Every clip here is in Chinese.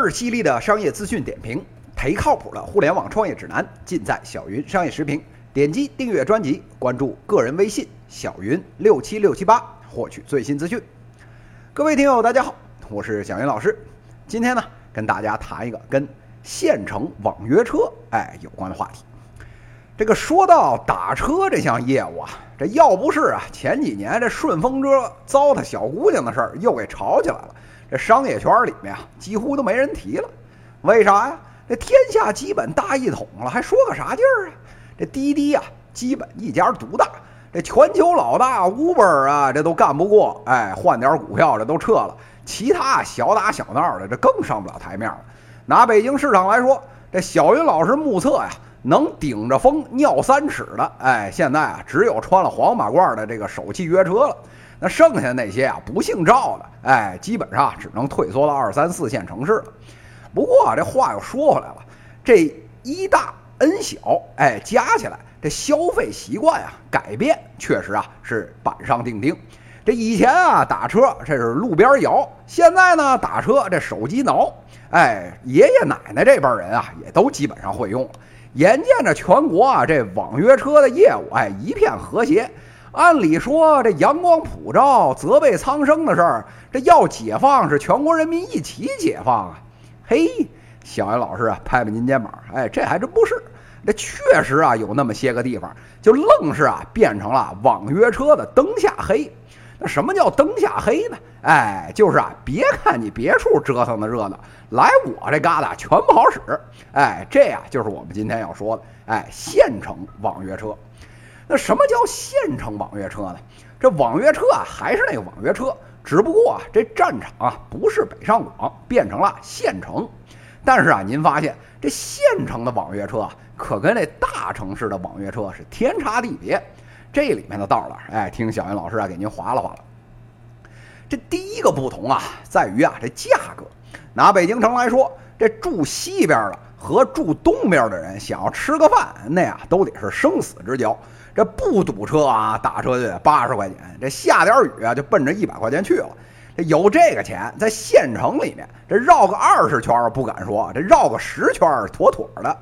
儿犀利的商业资讯点评，忒靠谱的互联网创业指南，尽在小云商业时评。点击订阅专辑，关注个人微信小云六七六七八，获取最新资讯。各位听友，大家好，我是小云老师。今天呢，跟大家谈一个跟县城网约车哎有关的话题。这个说到打车这项业务啊，这要不是啊前几年这顺风车糟蹋小姑娘的事儿又给炒起来了，这商业圈里面啊几乎都没人提了。为啥呀？这天下基本大一统了，还说个啥劲儿啊？这滴滴呀，基本一家独大，这全球老大 Uber 啊，这都干不过。哎，换点股票，这都撤了。其他小打小闹的，这更上不了台面了。拿北京市场来说，这小云老师目测呀，能顶着风尿三尺的，哎，现在啊，只有穿了黄马褂的这个首汽约车了。那剩下那些啊，不姓赵的，哎，基本上只能退缩到二三四线城市了。不过这话又说回来了，这一大。N 小，哎，加起来这消费习惯啊，改变确实啊是板上钉钉。这以前啊打车这是路边摇，现在呢打车这手机挠，哎，爷爷奶奶这辈人啊也都基本上会用了。眼见着全国啊这网约车的业务哎一片和谐，按理说这阳光普照、泽被苍生的事儿，这要解放是全国人民一起解放啊，嘿。小袁老师啊，拍拍您肩膀，哎，这还真不是，这确实啊，有那么些个地方，就愣是啊，变成了网约车的灯下黑。那什么叫灯下黑呢？哎，就是啊，别看你别处折腾的热闹，来我这旮瘩全不好使。哎，这呀，就是我们今天要说的，哎，县城网约车。那什么叫县城网约车呢？这网约车啊，还是那个网约车，只不过啊，这战场啊，不是北上广，变成了县城。但是啊，您发现这县城的网约车啊，可跟那大城市的网约车是天差地别。这里面的道了，哎，听小云老师啊给您划拉划拉。这第一个不同啊，在于啊这价格。拿北京城来说，这住西边的和住东边的人想要吃个饭，那呀都得是生死之交。这不堵车啊，打车就得八十块钱，这下点雨啊就奔着一百块钱去了。这有这个钱，在县城里面，这绕个二十圈不敢说，这绕个十圈妥妥的。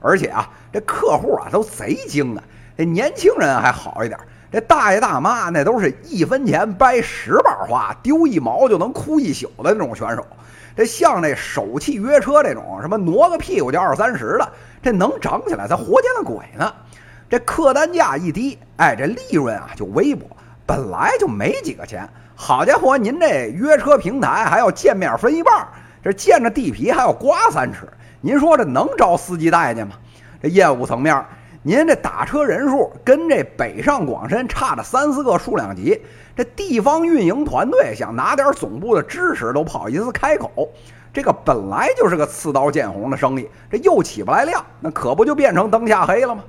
而且啊，这客户啊都贼精啊。这年轻人还好一点，这大爷大妈那都是一分钱掰十瓣花，丢一毛就能哭一宿的那种选手。这像那手气约车这种，什么挪个屁股就二三十的，这能涨起来，咱活见了鬼呢。这客单价一低，哎，这利润啊就微薄，本来就没几个钱。好家伙，您这约车平台还要见面分一半，这见着地皮还要刮三尺，您说这能招司机待见吗？这业务层面，您这打车人数跟这北上广深差着三四个数量级，这地方运营团队想拿点总部的支持都不好意思开口，这个本来就是个刺刀见红的生意，这又起不来量，那可不就变成灯下黑了吗？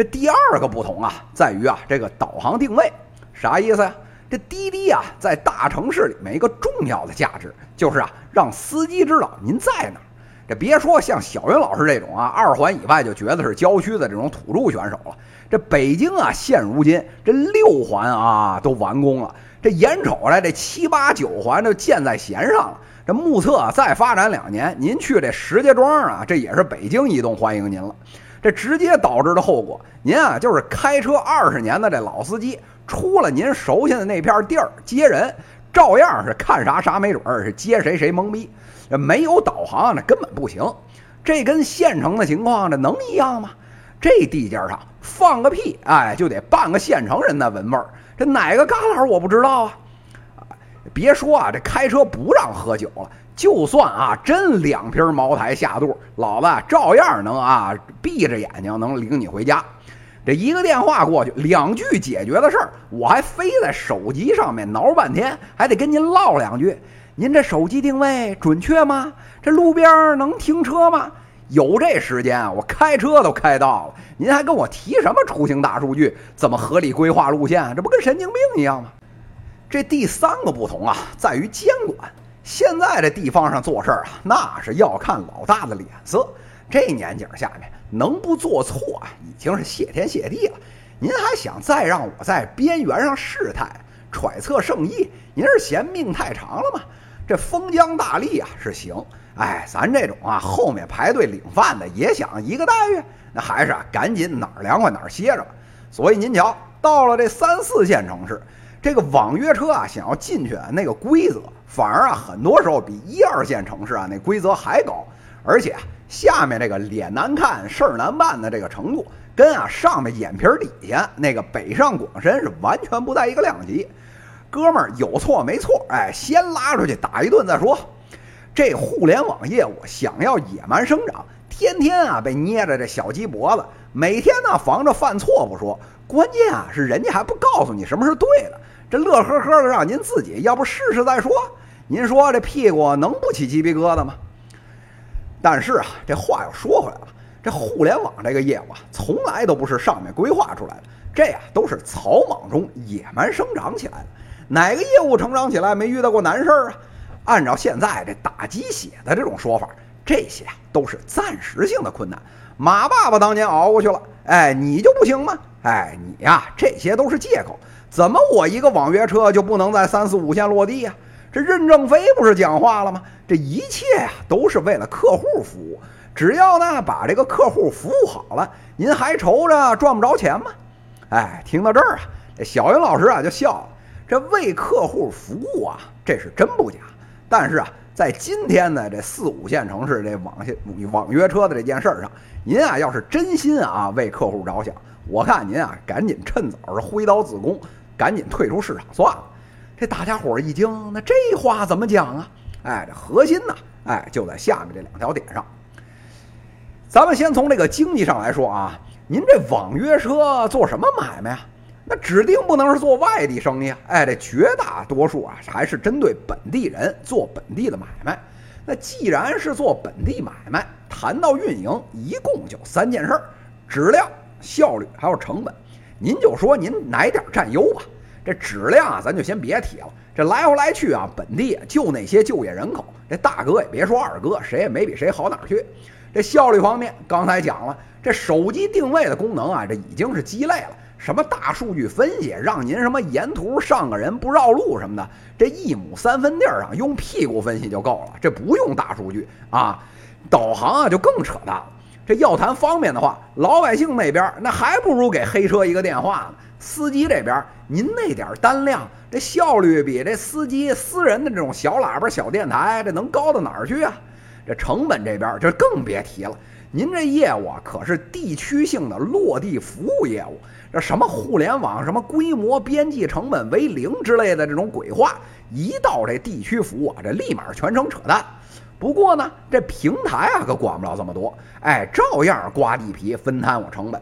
这第二个不同啊，在于啊这个导航定位，啥意思呀？这滴滴啊，在大城市里面一个重要的价值就是啊，让司机知道您在哪儿。这别说像小云老师这种啊，二环以外就觉得是郊区的这种土著选手了。这北京啊，现如今这六环啊都完工了，这眼瞅着这七八九环就箭在弦上了。这目测再发展两年，您去这石家庄啊，这也是北京移动欢迎您了。这直接导致的后果，您啊就是开车二十年的这老司机。出了您熟悉的那片地儿接人，照样是看啥啥没准儿，是接谁谁懵逼。没有导航那根本不行。这跟县城的情况这能一样吗？这地界上放个屁，哎，就得半个县城人那闻味儿。这哪个旮旯我不知道啊？别说啊，这开车不让喝酒了，就算啊真两瓶茅台下肚，老子照样能啊闭着眼睛能领你回家。这一个电话过去，两句解决的事儿，我还非在手机上面挠半天，还得跟您唠两句。您这手机定位准确吗？这路边能停车吗？有这时间，我开车都开到了。您还跟我提什么出行大数据？怎么合理规划路线？这不跟神经病一样吗？这第三个不同啊，在于监管。现在这地方上做事儿啊，那是要看老大的脸色。这年景下面。能不做错，已经是谢天谢地了。您还想再让我在边缘上试探、揣测圣意？您是嫌命太长了吗？这封疆大吏啊是行哎，咱这种啊，后面排队领饭的也想一个待遇，那还是啊，赶紧哪儿凉快哪儿歇着吧。所以您瞧，到了这三四线城市，这个网约车啊，想要进去那个规则，反而啊，很多时候比一二线城市啊那规则还高，而且下面这个脸难看事儿难办的这个程度，跟啊上面眼皮底下那个北上广深是完全不在一个量级。哥们儿有错没错？哎，先拉出去打一顿再说。这互联网业务想要野蛮生长，天天啊被捏着这小鸡脖子，每天呢防着犯错不说，关键啊是人家还不告诉你什么是对的，这乐呵呵的让您自己要不试试再说。您说这屁股能不起鸡皮疙瘩吗？但是啊，这话又说回来了，这互联网这个业务啊，从来都不是上面规划出来的，这呀都是草莽中野蛮生长起来的。哪个业务成长起来没遇到过难事儿啊？按照现在这打鸡血的这种说法，这些啊都是暂时性的困难。马爸爸当年熬过去了，哎，你就不行吗？哎，你呀，这些都是借口。怎么我一个网约车就不能在三四五线落地呀？这任正非不是讲话了吗？这一切呀都是为了客户服务。只要呢把这个客户服务好了，您还愁着赚不着钱吗？哎，听到这儿啊，这小云老师啊就笑了。这为客户服务啊，这是真不假。但是啊，在今天的这四五线城市这网线网约车的这件事儿上，您啊要是真心啊为客户着想，我看您啊赶紧趁早是挥刀自宫，赶紧退出市场算了。这大家伙儿一听，那这话怎么讲啊？哎，这核心呢，哎就在下面这两条点上。咱们先从这个经济上来说啊，您这网约车做什么买卖呀？那指定不能是做外地生意啊！哎，这绝大多数啊还是针对本地人做本地的买卖。那既然是做本地买卖，谈到运营，一共就三件事儿：质量、效率还有成本。您就说您哪点占优吧？这质量啊，咱就先别提了。这来回来去啊，本地就那些就业人口，这大哥也别说二哥，谁也没比谁好哪儿去。这效率方面，刚才讲了，这手机定位的功能啊，这已经是鸡肋了。什么大数据分析，让您什么沿途上个人不绕路什么的，这一亩三分地儿上用屁股分析就够了，这不用大数据啊。导航啊就更扯淡了。这要谈方便的话，老百姓那边那还不如给黑车一个电话呢。司机这边，您那点单量，这效率比这司机私人的这种小喇叭、小电台，这能高到哪儿去啊？这成本这边就更别提了。您这业务啊，可是地区性的落地服务业务，这什么互联网、什么规模、边际成本为零之类的这种鬼话，一到这地区服务啊，这立马全程扯淡。不过呢，这平台啊可管不了这么多，哎，照样刮地皮分摊我成本。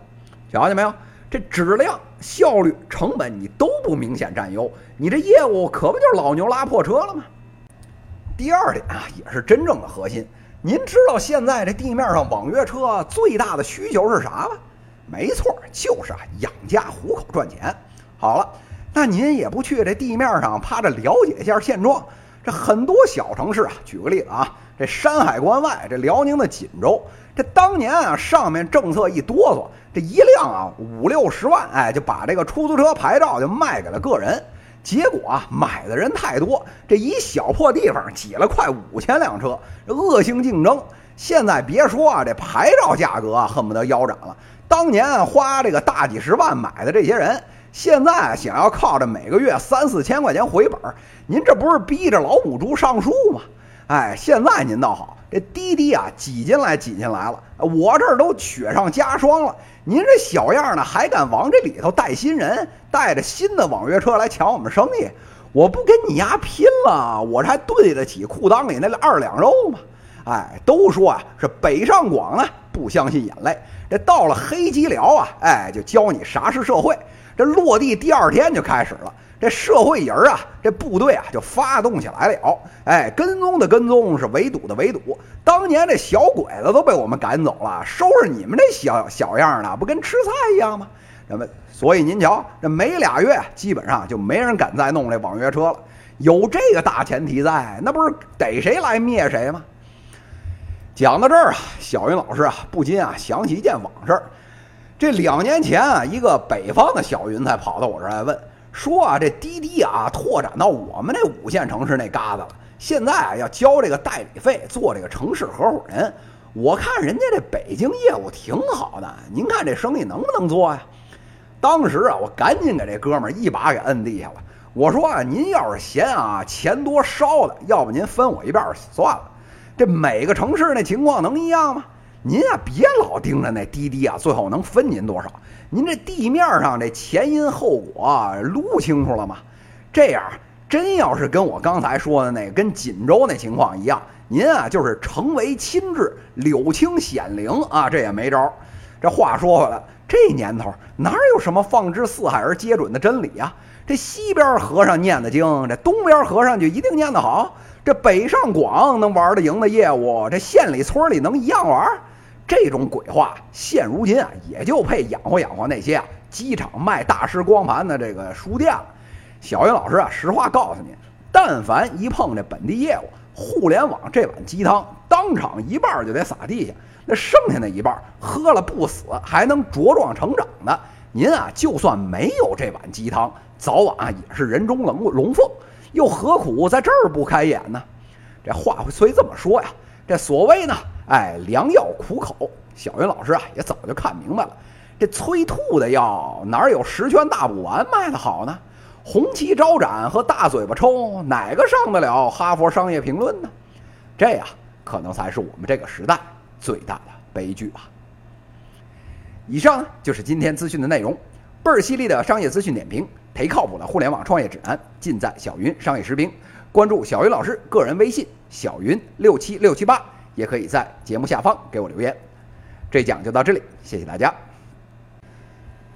瞧见没有？这质量、效率、成本你都不明显占优，你这业务可不就是老牛拉破车了吗？第二点啊，也是真正的核心。您知道现在这地面上网约车最大的需求是啥吗？没错，就是啊，养家糊口赚钱。好了，那您也不去这地面上趴着了解一下现状？这很多小城市啊，举个例子啊，这山海关外，这辽宁的锦州，这当年啊，上面政策一哆嗦，这一辆啊五六十万，哎，就把这个出租车牌照就卖给了个人。结果啊，买的人太多，这一小破地方挤了快五千辆车，恶性竞争。现在别说啊，这牌照价格啊，恨不得腰斩了。当年花这个大几十万买的这些人，现在想要靠着每个月三四千块钱回本，您这不是逼着老母猪上树吗？哎，现在您倒好，这滴滴啊挤进来挤进来了，我这儿都雪上加霜了。您这小样呢，还敢往这里头带新人，带着新的网约车来抢我们生意？我不跟你丫拼了，我这还对得起裤裆里那二两肉吗？哎，都说啊，是北上广呢不相信眼泪，这到了黑吉辽啊，哎，就教你啥是社会。这落地第二天就开始了。这社会人啊，这部队啊就发动起来了。哎，跟踪的跟踪，是围堵的围堵。当年这小鬼子都被我们赶走了，收拾你们这小小样的，不跟吃菜一样吗？那么，所以您瞧，这没俩月，基本上就没人敢再弄这网约车了。有这个大前提在，那不是逮谁来灭谁吗？讲到这儿啊，小云老师啊，不禁啊想起一件往事。这两年前啊，一个北方的小云才跑到我这儿来问。说啊，这滴滴啊，拓展到我们那五线城市那旮瘩了。现在啊，要交这个代理费做这个城市合伙人，我看人家这北京业务挺好的，您看这生意能不能做呀？当时啊，我赶紧给这哥们儿一把给摁地下了。我说啊，您要是嫌啊钱多烧的，要不您分我一半算了。这每个城市那情况能一样吗？您啊别老盯着那滴滴啊，最后能分您多少？您这地面上这前因后果撸清楚了吗？这样。真要是跟我刚才说的那跟锦州那情况一样，您啊就是成为亲至，柳青显灵啊，这也没招。这话说回来，这年头哪有什么放之四海而皆准的真理啊？这西边和尚念的经，这东边和尚就一定念得好？这北上广能玩得赢的业务，这县里村里能一样玩？这种鬼话，现如今啊也就配养活养活那些啊机场卖大师光盘的这个书店了。小云老师啊，实话告诉您，但凡一碰这本地业务，互联网这碗鸡汤，当场一半就得撒地下，那剩下那一半喝了不死，还能茁壮成长的，您啊，就算没有这碗鸡汤，早晚啊也是人中龙龙凤，又何苦在这儿不开眼呢？这话虽这么说呀，这所谓呢，哎，良药苦口，小云老师啊也早就看明白了，这催吐的药哪有十全大补丸卖的好呢？红旗招展和大嘴巴抽，哪个上得了哈佛商业评论呢？这呀，可能才是我们这个时代最大的悲剧吧。以上就是今天资讯的内容，倍儿犀利的商业资讯点评，忒靠谱的互联网创业指南，尽在小云商业时评。关注小云老师个人微信小云六七六七八，也可以在节目下方给我留言。这讲就到这里，谢谢大家。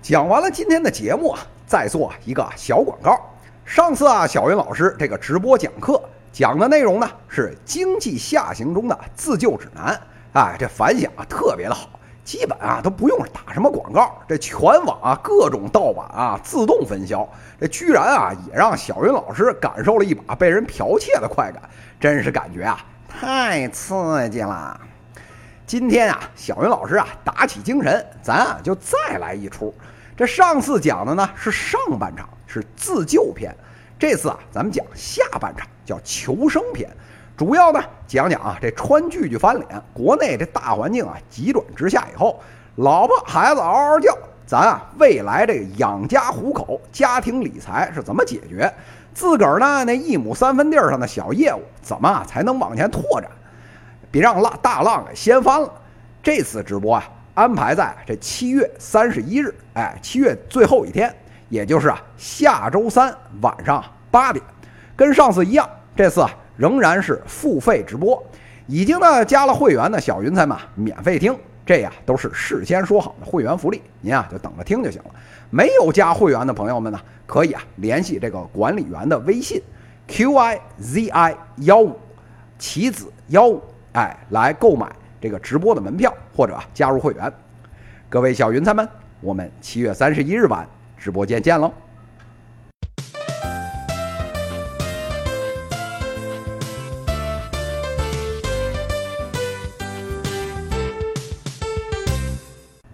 讲完了今天的节目啊。再做一个小广告。上次啊，小云老师这个直播讲课讲的内容呢，是经济下行中的自救指南。哎，这反响啊特别的好，基本啊都不用打什么广告，这全网啊各种盗版啊自动分销。这居然啊也让小云老师感受了一把被人剽窃的快感，真是感觉啊太刺激了。今天啊，小云老师啊打起精神，咱啊就再来一出。这上次讲的呢是上半场，是自救篇。这次啊，咱们讲下半场，叫求生篇。主要呢讲讲啊，这川剧剧翻脸，国内这大环境啊急转直下以后，老婆孩子嗷嗷叫，咱啊未来这个养家糊口、家庭理财是怎么解决？自个儿呢那一亩三分地上的小业务怎么才能往前拓展？别让浪大浪给掀翻了。这次直播啊。安排在这七月三十一日，哎，七月最后一天，也就是啊下周三晚上八点，跟上次一样，这次啊仍然是付费直播。已经呢加了会员的小云彩们免费听，这呀都是事先说好的会员福利，您啊就等着听就行了。没有加会员的朋友们呢，可以啊联系这个管理员的微信 q i z i 幺五棋子幺五，哎，来购买。这个直播的门票或者加入会员，各位小云彩们，我们七月三十一日晚直播间见喽。